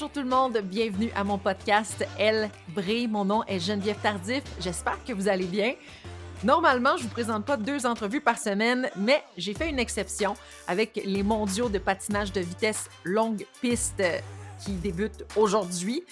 Bonjour tout le monde, bienvenue à mon podcast Elle brille. Mon nom est Geneviève Tardif. J'espère que vous allez bien. Normalement, je vous présente pas deux entrevues par semaine, mais j'ai fait une exception avec les mondiaux de patinage de vitesse longue piste qui débutent aujourd'hui.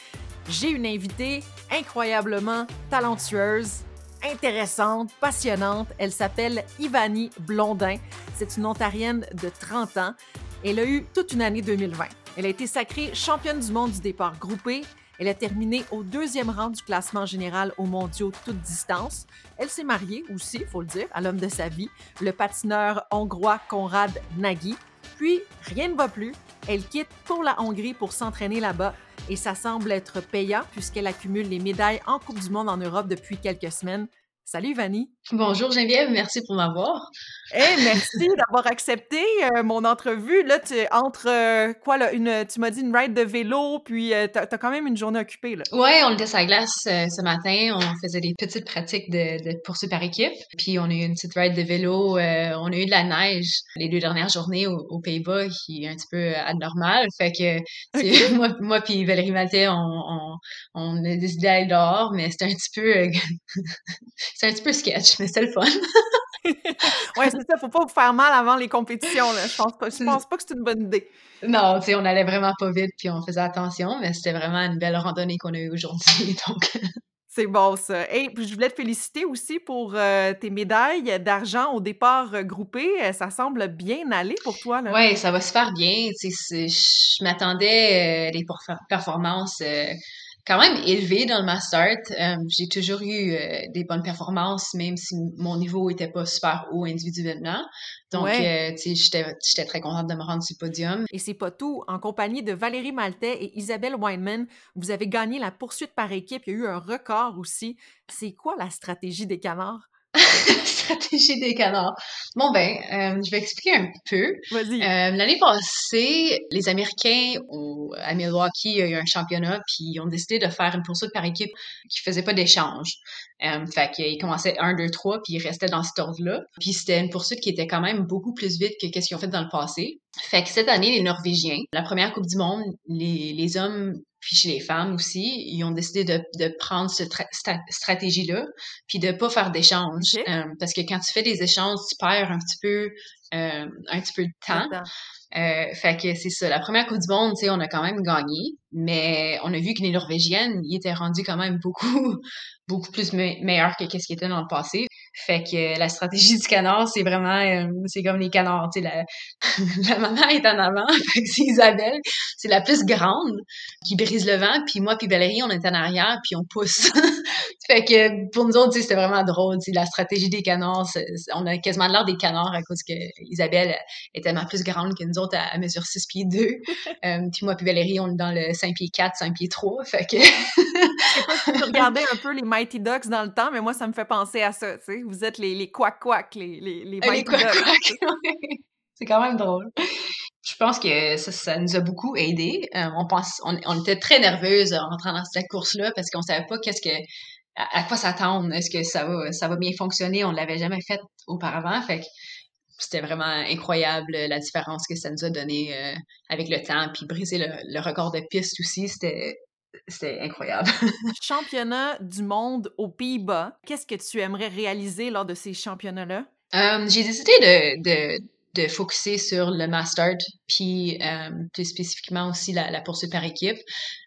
J'ai une invitée incroyablement talentueuse, intéressante, passionnante. Elle s'appelle Ivani Blondin. C'est une Ontarienne de 30 ans. Elle a eu toute une année 2020. Elle a été sacrée championne du monde du départ groupé. Elle a terminé au deuxième rang du classement général aux mondiaux toute distance. Elle s'est mariée aussi, il faut le dire, à l'homme de sa vie, le patineur hongrois Konrad Nagy. Puis, rien ne va plus. Elle quitte pour la Hongrie pour s'entraîner là-bas et ça semble être payant puisqu'elle accumule les médailles en Coupe du Monde en Europe depuis quelques semaines. Salut Vanny. Bonjour Geneviève, merci pour m'avoir. Eh, merci d'avoir accepté euh, mon entrevue. Là, tu entre euh, quoi là, une, tu m'as dit une ride de vélo, puis euh, tu as, quand même une journée occupée là. Ouais, on était sur la glace ce matin, on faisait des petites pratiques de, de poursuite par équipe, puis on a eu une petite ride de vélo. on a eu de la neige les deux dernières journées aux, Pays-Bas, qui est un petit peu anormal. Fait que moi, moi puis Valérie Maltais, on, on, on a décidé d'aller dehors, mais c'était un petit peu, c'est un petit peu sketch, mais c'est le fun. ouais, c'est ça. Faut pas vous faire mal avant les compétitions. Là. Je pense pas. Je pense pas que c'est une bonne idée. Non, tu sais, on allait vraiment pas vite puis on faisait attention, mais c'était vraiment une belle randonnée qu'on a eue aujourd'hui. Donc. C'est bon ça. Et puis je voulais te féliciter aussi pour euh, tes médailles d'argent au départ euh, groupé. Euh, ça semble bien aller pour toi. Oui, ça va se faire bien. Je m'attendais les performances quand même élevé dans le master. Euh, j'ai toujours eu euh, des bonnes performances, même si mon niveau était pas super haut individuellement. Donc, euh, tu sais, j'étais très contente de me rendre sur le podium. Et c'est pas tout. En compagnie de Valérie Maltais et Isabelle Weinman, vous avez gagné la poursuite par équipe. Il y a eu un record aussi. C'est quoi la stratégie des canards? stratégie des canards. Bon ben, euh, je vais expliquer un peu. Vas-y. Euh, L'année passée, les Américains au, à Milwaukee, il y a eu un championnat, puis ils ont décidé de faire une poursuite par équipe qui faisait pas d'échange. Euh, fait qu'ils commençaient 1, 2, 3, puis ils restaient dans cet ordre-là. Puis c'était une poursuite qui était quand même beaucoup plus vite que qu'est-ce qu'ils ont fait dans le passé. Fait que cette année, les Norvégiens, la première Coupe du Monde, les, les hommes puis chez les femmes aussi, ils ont décidé de, de prendre cette stratégie-là, puis de pas faire d'échanges. Euh, parce que quand tu fais des échanges, tu perds un petit peu, euh, un petit peu de temps. Euh, fait que c'est ça. La première Coupe du Monde, tu sais, on a quand même gagné, mais on a vu que les Norvégiennes, ils étaient rendus quand même beaucoup, beaucoup plus meilleurs que qu'est-ce qui était dans le passé. Fait que la stratégie du canard, c'est vraiment, euh, c'est comme les canards, tu sais, la, la maman est en avant, fait que c'est Isabelle, c'est la plus grande qui brise le vent, puis moi puis Valérie, on est en arrière, puis on pousse. fait que pour nous autres, c'était vraiment drôle, la stratégie des canards, on a quasiment l'air des canards à cause que Isabelle est tellement plus grande que nous autres, à, mesure 6 pieds 2. euh, puis moi puis Valérie, on est dans le 5 pieds 4, 5 pieds 3, fait que... Je sais pas si tu regardais un peu les Mighty Ducks dans le temps, mais moi, ça me fait penser à ça. Vous êtes les, les quack-quack, les, les, les Mighty Ducks. C'est quand même drôle. Je pense que ça, ça nous a beaucoup aidé. Euh, on, pense, on, on, était très nerveuses en rentrant dans cette course-là parce qu'on savait pas qu'est-ce que à, quoi s'attendre. Est-ce que ça va, ça va bien fonctionner? On l'avait jamais fait auparavant. Fait que c'était vraiment incroyable la différence que ça nous a donné euh, avec le temps. Puis briser le, le record de piste aussi, c'était c'était incroyable. Championnat du monde aux Pays-Bas. Qu'est-ce que tu aimerais réaliser lors de ces championnats-là? Euh, j'ai décidé de, de, de focuser sur le master, puis euh, plus spécifiquement aussi la, la, poursuite par équipe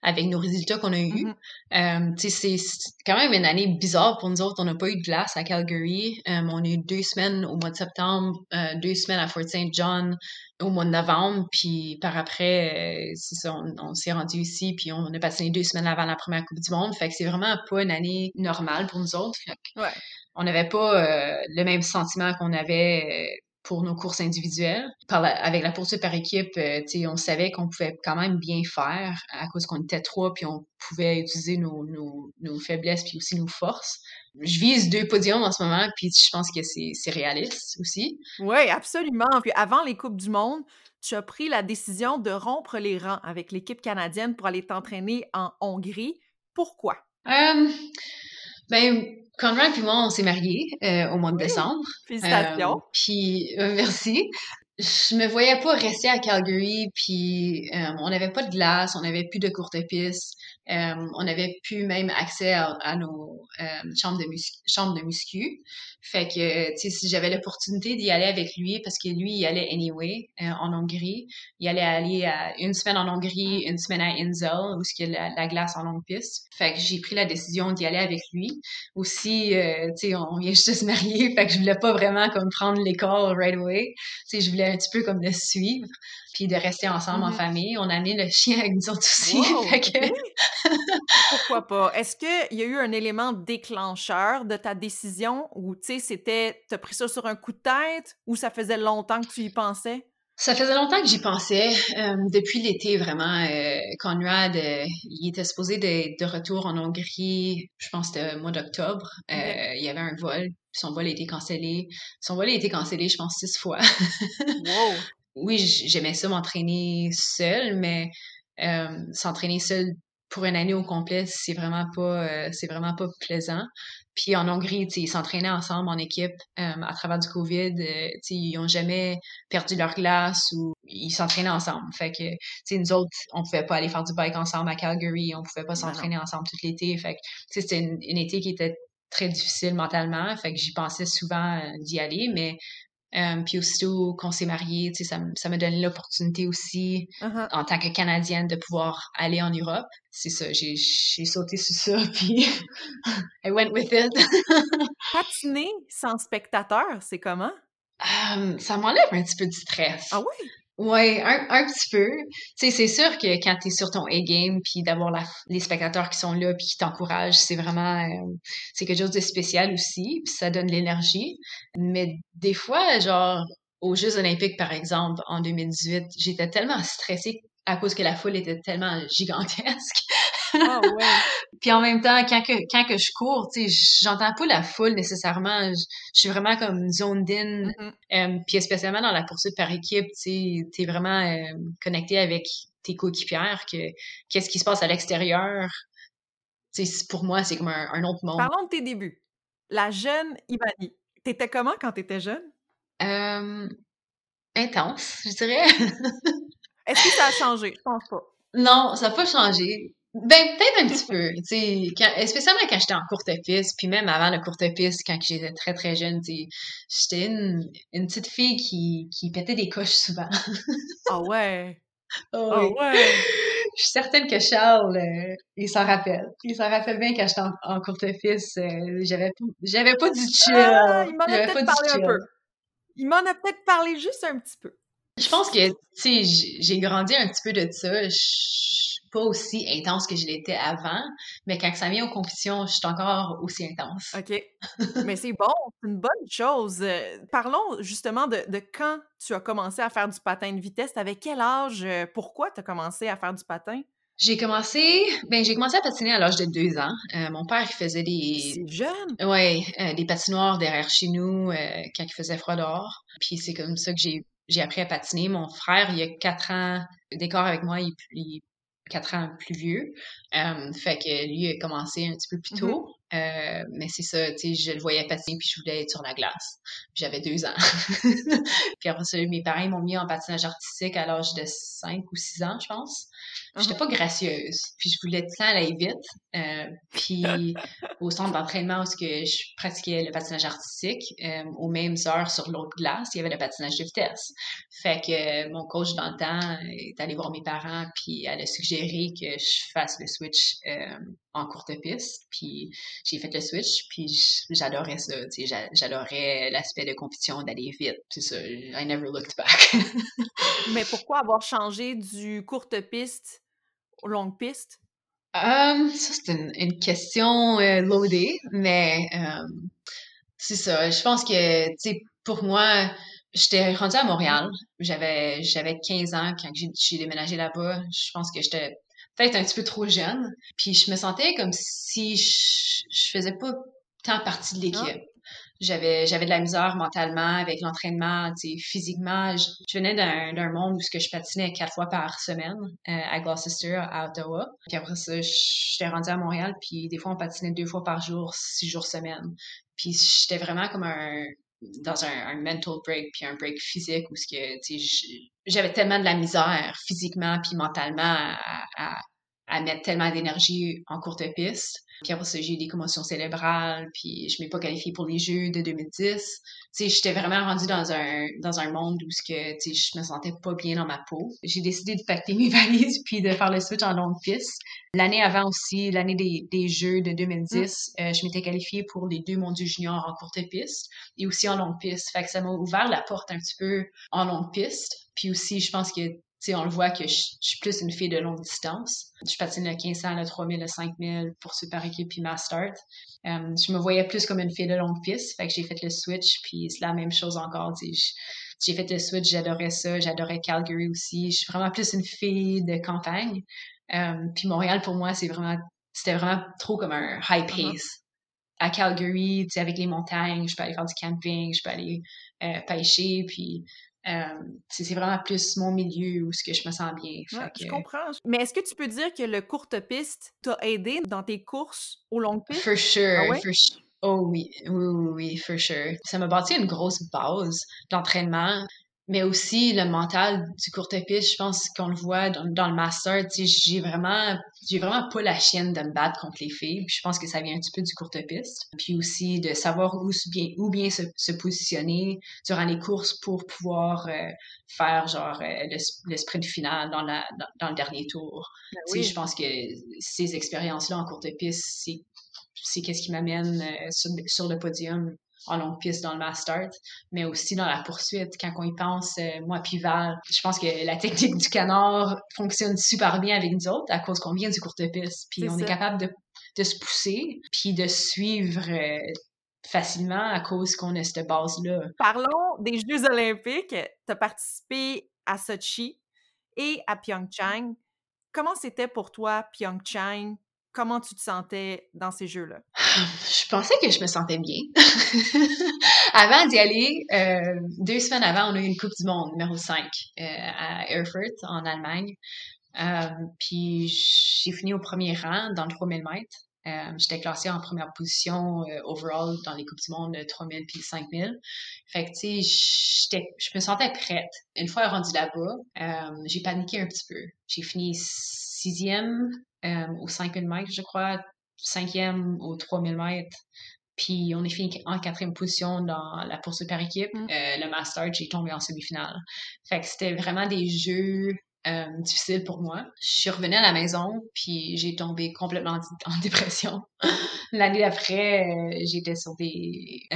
avec nos résultats qu'on a eus. Mm-hmm. euh, c'est quand même une année bizarre pour nous autres. On n'a pas eu de glace à Calgary. Euh, on a eu deux semaines au mois de septembre, euh, deux semaines à Fort St. John au mois de novembre, puis par après, euh, c'est ça, on, s'est rendu ici, puis on a passé deux semaines avant la première Coupe du Monde. Fait que c'est vraiment pas une année normale pour nous autres. ouais. On n'avait pas le même sentiment qu'on avait pour nos courses individuelles. Par avec la poursuite par équipe, euh, on savait qu'on pouvait quand même bien faire à cause qu'on était trois, puis on pouvait utiliser nos, nos, nos, faiblesses puis aussi nos forces. Je vise deux podiums en ce moment, puis je pense que c'est réaliste aussi. Oui, absolument. Puis avant les Coupes du Monde, tu as pris la décision de rompre les rangs avec l'équipe canadienne pour aller t'entraîner en Hongrie. Pourquoi? Euh, ben, Conrad et moi, on s'est mariés euh, au mois de décembre. Félicitations. Euh, puis, euh, merci. je me voyais pas rester à Calgary, puis euh, on n'avait pas de glace, on n'avait plus de courte piste, euh, on n'avait plus même accès à, nos euh, chambres de chambres de muscu. Fait que, tu sais, si j'avais l'opportunité d'y aller avec lui, parce que lui, il allait anyway en Hongrie, il allait aller à une semaine en Hongrie, une semaine à Inzel, où il y a la, glace en longue piste. Fait que j'ai pris la décision d'y aller avec lui. Aussi, tu sais, on vient juste de se marier, fait que je voulais pas vraiment comme prendre l'école right away. Tu sais, je voulais un petit peu comme le suivre, puis de rester ensemble en mm-hmm. famille. On a amené le chien avec nous autres aussi. Pourquoi pas? Est-ce qu'il y a eu un élément déclencheur de ta décision ou, tu sais, c'était, t'as pris ça sur un coup de tête ou ça faisait longtemps que tu y pensais? Ça faisait longtemps que j'y pensais. Euh, depuis l'été, vraiment, euh, Conrad, euh, il était supposé de, de retour en Hongrie, je pense que c'était au mois d'octobre. Euh, il y avait un vol, son vol a été cancellé. Son vol a été cancellé, je pense, six fois. wow. Oui, j'aimais ça m'entraîner seul, mais s'entraîner seul pour une année au complet, c'est vraiment pas c'est vraiment pas plaisant. Puis en Hongrie, ils s'entraînaient ensemble en équipe à travers du COVID. Euh, ils ont jamais perdu leur glace ou ils s'entraînaient ensemble. Fait que nous autres, on pouvait pas aller faire du bike ensemble à Calgary, on pouvait pas s'entraîner ensemble tout l'été. Fait que c'était une, une, été qui était très difficile mentalement. Fait que j'y pensais souvent euh, d'y aller, mais euh, puis aussitôt qu'on s'est mariés, ça, ça me donne l'opportunité aussi, uh-huh. en tant que Canadienne, de pouvoir aller en Europe. C'est ça, j'ai, sauté sur ça, puis I went with it. Patiner sans spectateur, c'est comment? Um, ça m'enlève un petit peu de stress. Ah oui? Ouais, un, un petit peu. Tu sais, c'est sûr que quand tu es sur ton A-game, puis d'avoir les spectateurs qui sont là, puis qui t'encouragent, c'est vraiment... Euh, c'est quelque chose de spécial aussi, puis ça donne l'énergie. Mais des fois, genre, aux Jeux olympiques, par exemple, en 2018, j'étais tellement stressée à cause que la foule était tellement gigantesque ah ouais. Puis en même temps, quand que, quand que je cours, tu sais, j'entends pas la foule nécessairement. Je, suis vraiment comme zone in. Euh, puis spécialement dans la poursuite par équipe, tu sais, t'es vraiment euh, connecté avec tes coéquipières, que qu'est-ce qui se passe à l'extérieur? Tu sais, pour moi, c'est comme un, autre monde. Parlons de tes débuts. La jeune Ivani. T'étais comment quand t'étais jeune? Euh, intense, je dirais. Est-ce que ça a changé? Je pense pas. Non, ça n'a pas changé. Ben, peut-être un petit peu, tu sais, spécialement quand j'étais en courte piste, puis même avant la courte piste, quand j'étais très très jeune, tu j'étais une, une petite fille qui, qui pétait des coches souvent. Ah ouais! Oh, ouais! Je suis certaine que Charles, euh, il s'en rappelle. Il s'en rappelle bien quand j'étais en, courte piste, euh, j'avais, j'avais pas du chill. Ah, il m'en a peut-être parlé un peu. Il m'en a peut-être parlé juste un petit peu. Je pense que, tu sais, j'ai grandi un petit peu de ça. Je pas aussi intense que je l'étais avant, mais quand ça vient aux compétitions, je suis encore aussi intense. OK. mais c'est bon, c'est une bonne chose. Euh, parlons justement de, quand tu as commencé à faire du patin de vitesse. Avec quel âge? Euh, pourquoi tu as commencé à faire du patin? J'ai commencé, ben j'ai commencé à patiner à l'âge de deux ans. Euh, mon père il faisait des, c'est jeune. Ouais, des patinoires derrière chez nous quand il faisait froid dehors. Puis c'est comme ça que j'ai j'ai appris à patiner. Mon frère, il y a quatre ans d'écart avec moi, il, il quatre ans plus vieux. Euh, fait que lui a commencé un petit peu plus mm-hmm. tôt. Mais c'est ça, tu sais, je le voyais patiner puis je voulais être sur la glace. J'avais deux ans. puis après ça, mes parents m'ont mis en patinage artistique à l'âge de cinq ou six ans, je pense. J'étais uh-huh. pas gracieuse, puis je voulais tout le temps aller vite. Euh, puis au centre d'entraînement où que je pratiquais le patinage artistique, euh, aux mêmes heures sur l'autre glace, il y avait le patinage de vitesse. Fait que mon coach dans le temps est allé voir mes parents, puis elle a suggéré que je fasse le switch euh, en courte piste. Puis j'ai fait le switch, puis j'adorais ça. J'adorais l'aspect de compétition, d'aller vite. C'est ça, I never looked back. Mais pourquoi avoir changé du courte piste aux longue piste? Um, ça, c'est une, question euh, loadée, mais um, c'est ça. Je pense que, tu sais, pour moi, j'étais rendue à Montréal. J'avais j'avais 15 ans quand j'ai déménagé là-bas. Je pense que j'étais peut-être un petit peu trop jeune. Puis je me sentais comme si je, je faisais pas tant partie de ah. l'équipe. J'avais j'avais de la misère mentalement avec l'entraînement, tu sais, physiquement. Je, venais d'un monde où ce que je patinais quatre fois par semaine euh, à Gloucester, à Ottawa. Puis après ça, j'étais rendue à Montréal, puis des fois on patinait deux fois par jour, six jours semaine. Puis j'étais vraiment comme un dans un, mental break puis un break physique où ce que j'avais tellement de la misère physiquement puis mentalement à, à mettre tellement d'énergie en courte piste puis après ça, j'ai eu des commotions cérébrales, puis je m'ai pas qualifiée pour les Jeux de 2010. Tu sais, j'étais vraiment rendue dans un, dans un monde où ce que, tu sais, je me sentais pas bien dans ma peau. J'ai décidé de pacter mes valises puis de faire le switch en longue piste. L'année avant aussi, l'année des, des Jeux de 2010, mm. euh, je m'étais qualifiée pour les deux mondiaux juniors en courte piste et aussi en longue piste. Fait que ça m'a ouvert la porte un petit peu en longue piste. Puis aussi, je pense que sais, on le voit que je, suis plus une fille de longue distance. Je patine le 1500, le 3000, le 5000 pour super équipe puis ma start. Euh, je me voyais plus comme une fille de longue piste, fait que j'ai fait le switch puis c'est la même chose encore. J'ai fait le switch, j'adorais ça, j'adorais Calgary aussi. Je suis vraiment plus une fille de campagne. Euh, puis Montréal pour moi c'est vraiment, c'était vraiment trop comme un high uh-huh. pace. À Calgary, tu sais, avec les montagnes, je peux aller faire du camping, je peux aller euh, pêcher, puis c'est vraiment plus mon milieu où ce que je me sens bien. Je comprends. Mais est-ce que tu peux dire que le courte piste t'a aidé dans tes courses aux longues pistes? For sure, ah for sure. Oh oui, oui, oui, oui, for sure. Ça m'a bâti une grosse base d'entraînement mais aussi le mental du courte piste, je pense qu'on le voit dans, le master, tu sais, j'ai vraiment, j'ai vraiment pas la chienne de me battre contre les filles, puis je pense que ça vient un petit peu du courte piste, puis aussi de savoir où bien, où bien se, positionner durant les courses pour pouvoir euh, faire genre euh, le, sprint final dans la dans, le dernier tour. Ben tu sais, je pense que ces expériences-là en courte piste, c'est c'est qu'est-ce qui m'amène euh, sur, sur le podium en longue piste dans le master, mais aussi dans la poursuite. Quand on y pense, euh, moi puis Val, je pense que la technique du canard fonctionne super bien avec nous autres à cause qu'on vient du courte piste. Puis on est capable de, de, se pousser, puis de suivre euh, facilement à cause qu'on a cette base-là. Parlons des Jeux olympiques. Tu as participé à Sochi et à Pyeongchang. Comment c'était pour toi, Pyeongchang? Comment tu te sentais dans ces jeux-là? Je pensais que je me sentais bien. avant d'y aller, euh, deux semaines avant, on a eu une Coupe du Monde numéro 5 euh, à Erfurt, en Allemagne. Euh, puis j'ai fini au premier rang dans le 3000 mètres. J'étais classée en première position overall dans les Coupes du Monde 3000 puis 5000. Fait que, tu sais, je me sentais prête. Une fois rendue là-bas, j'ai paniqué un petit peu. J'ai fini sixième euh, au 5000 mètres, je crois, cinquième au 3000 mètres. Puis on est fini en quatrième position dans la poursuite par équipe. Mm. Euh, le Master, j'ai tombé en semi-finale. Fait que c'était vraiment des jeux euh, difficiles pour moi. Je suis revenue à la maison, puis j'ai tombé complètement en dépression. l'année d'après, j'étais sur des,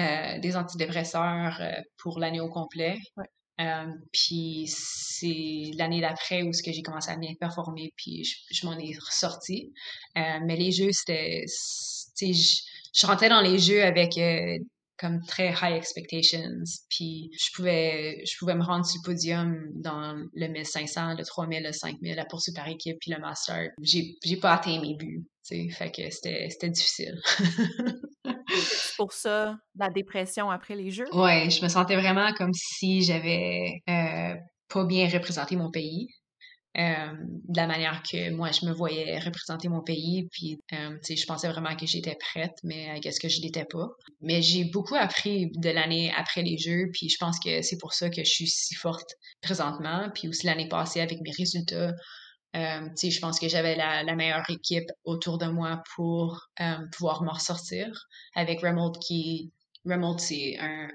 des antidépresseurs pour l'année au complet. Euh, puis c'est l'année d'après où ce que j'ai commencé à bien performer, puis je, m'en ai ressorti. Euh, mais les jeux, c'était, je, je rentrais dans les jeux avec euh, comme très high expectations, puis je pouvais, je pouvais me rendre sur le podium dans le 1500, le 3000, le 5000, la poursuite par équipe, puis le master. J'ai, j'ai pas atteint mes buts, tu sais, fait que c'était, c'était difficile. pour ça la dépression après les Jeux? Ouais, je me sentais vraiment comme si j'avais euh, pas bien représenté mon pays. Euh, de la manière que moi je me voyais représenter mon pays puis euh, je pensais vraiment que j'étais prête mais qu'est-ce que je l'étais pas mais j'ai beaucoup appris de l'année après les jeux puis je pense que c'est pour ça que je suis si forte présentement puis aussi l'année passée avec mes résultats euh, je pense que j'avais la, meilleure équipe autour de moi pour euh, pouvoir m'en ressortir. Avec Remold qui... Remold, c'est un,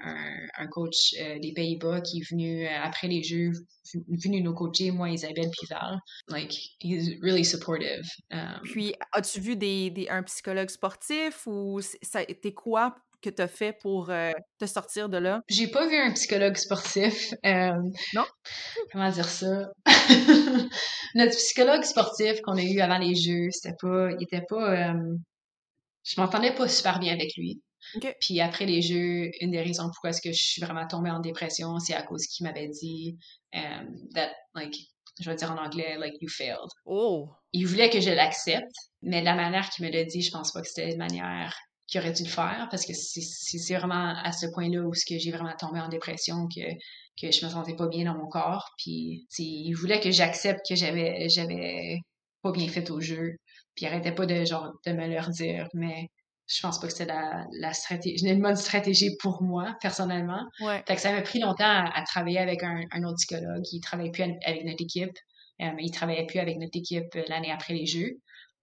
un, coach euh, des Pays-Bas qui est venu après les Jeux, venu nous coacher, moi, Isabelle Pival. Like, he's really supportive. Um, Puis, as-tu vu des, des, un psychologue sportif ou ça été quoi que tu as fait pour euh, te sortir de là? J'ai pas vu un psychologue sportif. Euh, non? Comment dire ça? Notre psychologue sportif qu'on a eu avant les Jeux, c'était pas... Il était pas... Euh, je m'entendais pas super bien avec lui. Puis après les Jeux, une des raisons pourquoi est-ce que je suis vraiment tombée en dépression, c'est à cause qu'il m'avait dit that, like, je vais dire en anglais, like, you failed. Oh! Il voulait que je l'accepte, mais de la manière qu'il me l'a dit, je pense pas que c'était une manière qui aurait dû le faire parce que c'est vraiment à ce point-là où j'ai vraiment tombé en dépression que que je me sentais pas bien dans mon corps puis il voulait que j'accepte que j'avais j'avais pas bien fait au jeu puis il arrêtait pas de genre de me leur dire mais je pense pas que c'était la, la stratégie, une bonne stratégie pour moi, personnellement. Ouais. Fait que ça m'a pris longtemps à, travailler avec un, un, autre psychologue. Il travaillait plus avec notre équipe. Euh, il travaillait plus avec notre équipe euh, l'année après les Jeux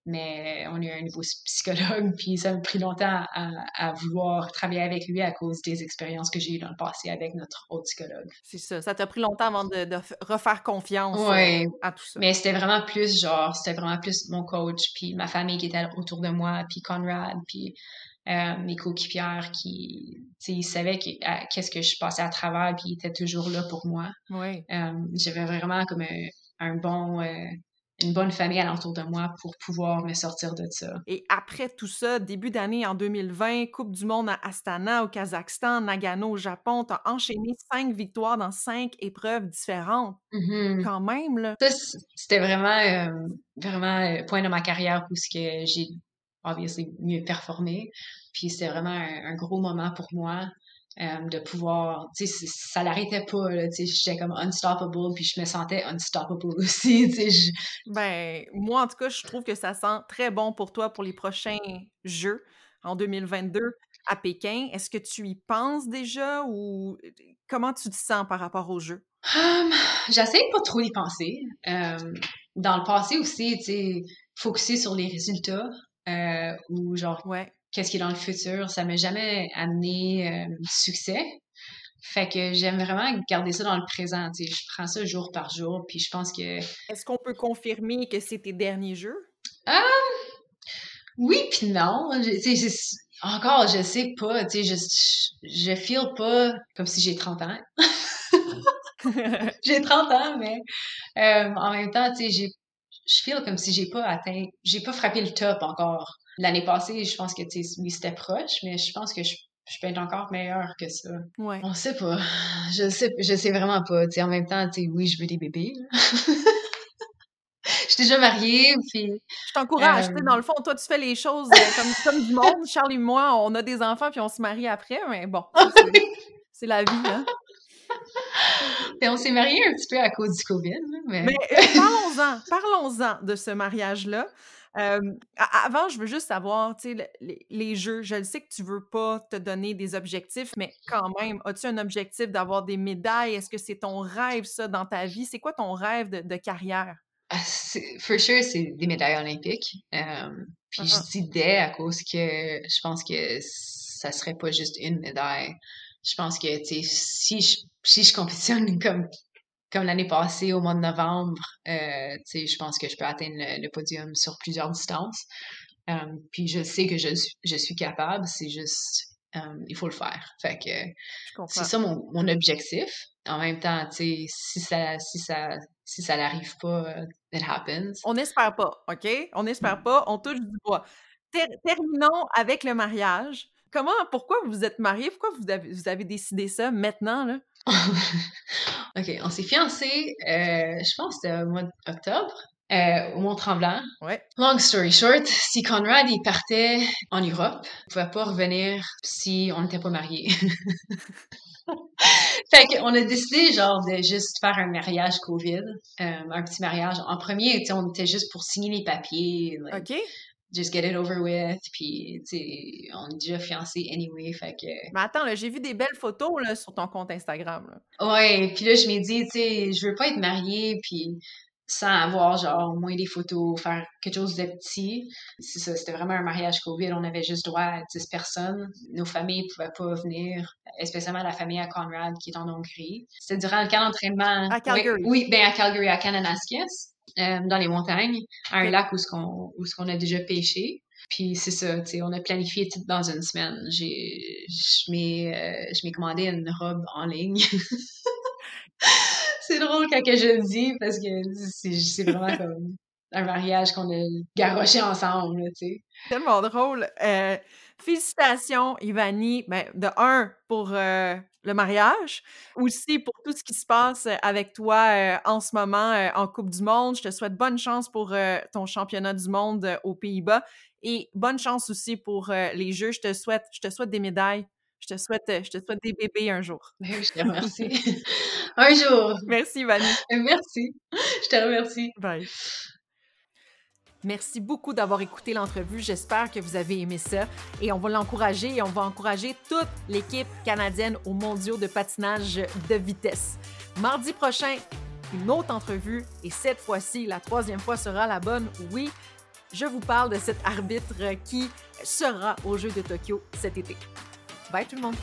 mais on a eu un nouveau psychologue, puis ça m'a pris longtemps à, vouloir travailler avec lui à cause des expériences que j'ai eues dans le passé avec notre autre psychologue. C'est ça, ça t'a pris longtemps avant de, refaire confiance euh, à tout ça. Mais c'était vraiment plus genre, c'était vraiment plus mon coach, puis ma famille qui était autour de moi, puis Conrad, puis euh, mes coéquipières qui, ils savaient qu'est-ce que je passais à travers, puis ils étaient toujours là pour moi. Oui. Euh, j'avais vraiment comme un, bon une bonne famille alentour de moi pour pouvoir me sortir de ça. Et après tout ça, début d'année en 2020, Coupe du Monde à Astana au Kazakhstan, Nagano au Japon, tu as enchaîné cinq victoires dans cinq épreuves différentes. Mm-hmm. Quand même, là. C'était vraiment, euh, vraiment le euh, point de ma carrière où j'ai obviously mieux performé. Puis c'était vraiment un, gros moment pour moi. Euh, de pouvoir, tu sais, ça l'arrêtait pas, tu sais, j'étais comme unstoppable, puis je me sentais unstoppable aussi, tu sais. Ben, moi, en tout cas, je trouve que ça sent très bon pour toi pour les prochains Jeux en 2022 à Pékin. Est-ce que tu y penses déjà ou comment tu te sens par rapport aux Jeux? Um, J'essaie pas trop y penser. Euh, dans le passé aussi, tu sais, focuser sur les résultats euh, ou genre ouais qu'est-ce qui est dans le futur. Ça m'a jamais amené euh, succès. Fait que j'aime vraiment garder ça dans le présent. Je prends ça jour par jour, puis je pense que... Est-ce qu'on peut confirmer que c'est tes derniers jeux? Ah! Oui, puis non. encore, je sais pas. Je, je feel pas comme si j'ai 30 ans. j'ai 30 ans, mais euh, en même temps, je feel comme si j'ai pas atteint, j'ai pas frappé le top encore. L'année passée, je pense que, tu oui, c'était proche, mais je pense que je, peux être encore meilleure que ça. Ouais. On sait pas. Je sais, je sais vraiment pas. Tu en même temps, tu oui, je veux des bébés. je suis déjà mariée, puis... Je t'encourage, sais, dans le fond, toi, tu fais les choses euh, comme, comme du monde. Charles et moi, on a des enfants, puis on se marie après, mais bon, c'est la vie, hein. Et on s'est mariés un petit peu à cause du COVID. Mais, mais euh, parlons-en, parlons-en de ce mariage-là avant, je veux juste savoir, tu sais, les, jeux, je le sais que tu veux pas te donner des objectifs, mais quand même, as-tu un objectif d'avoir des médailles? Est-ce que c'est ton rêve, ça, dans ta vie? C'est quoi ton rêve de, carrière? Ah, for sure, c'est des médailles olympiques. puis je dis des à cause que je pense que ça serait pas juste une médaille. Je pense que, tu sais, si je, si je compétitionne comme comme l'année passée au mois de novembre, euh, je pense que je peux atteindre le, podium sur plusieurs distances. Euh, puis je sais que je, je suis capable, c'est juste euh, il faut le faire. Fait que c'est ça mon, mon, objectif. En même temps, si ça si ça si ça n'arrive pas, it happens. On n'espère pas, OK? On n'espère pas, on touche du bois. terminons avec le mariage. Comment, pourquoi vous êtes mariés? Pourquoi vous avez, vous avez décidé ça maintenant, là? OK, on s'est fiancés, euh, je pense c'était au mois d'octobre. Euh, au Mont-Tremblant. Ouais. Long story short, si Conrad il partait en Europe, il pouvait pas revenir si on n'était pas mariés. fait qu'on a décidé genre de juste faire un mariage COVID, euh, un petit mariage. En premier, on était juste pour signer les papiers. OK just get it over with, puis, tu sais, on est déjà fiancés anyway, fait que... Mais attends, là, j'ai vu des belles photos, là, sur ton compte Instagram, là. Ouais, puis là, je m'ai dit, tu sais, je veux pas être mariée, puis sans avoir, genre, au moins des photos, faire quelque chose de petit. C'est ça, c'était vraiment un mariage COVID, on avait juste droit à 10 personnes. Nos familles pouvaient pas venir, spécialement la famille à Conrad, qui est en Hongrie. C'était durant le camp d'entraînement... À Calgary. Oui, ben à Calgary, à Kananaskis. Euh, dans les montagnes, à un lac où ce qu'on où ce qu'on a déjà pêché. Puis c'est ça, tu sais, on a planifié tout dans une semaine. J'ai je m'ai euh, je m'ai commandé une robe en ligne. c'est drôle quand que je le dis parce que c'est vraiment comme un mariage qu'on a garoché ensemble, tu sais. Tellement drôle. Euh, félicitations, Ivani. Ben, de un, pour le mariage, aussi pour tout ce qui se passe avec toi en ce moment en Coupe du Monde. Je te souhaite bonne chance pour ton championnat du monde aux Pays-Bas et bonne chance aussi pour les Jeux. Je te souhaite, je te souhaite des médailles. Je te souhaite, je te souhaite des bébés un jour. Ben je te remercie. un jour. Merci, Ivani. Merci. Je te remercie. Bye. Merci beaucoup d'avoir écouté l'entrevue. J'espère que vous avez aimé ça. Et on va l'encourager et on va encourager toute l'équipe canadienne aux mondiaux de patinage de vitesse. Mardi prochain, une autre entrevue et cette fois-ci, la troisième fois sera la bonne. Oui, je vous parle de cet arbitre qui sera au Jeu de Tokyo cet été. Bye tout le monde!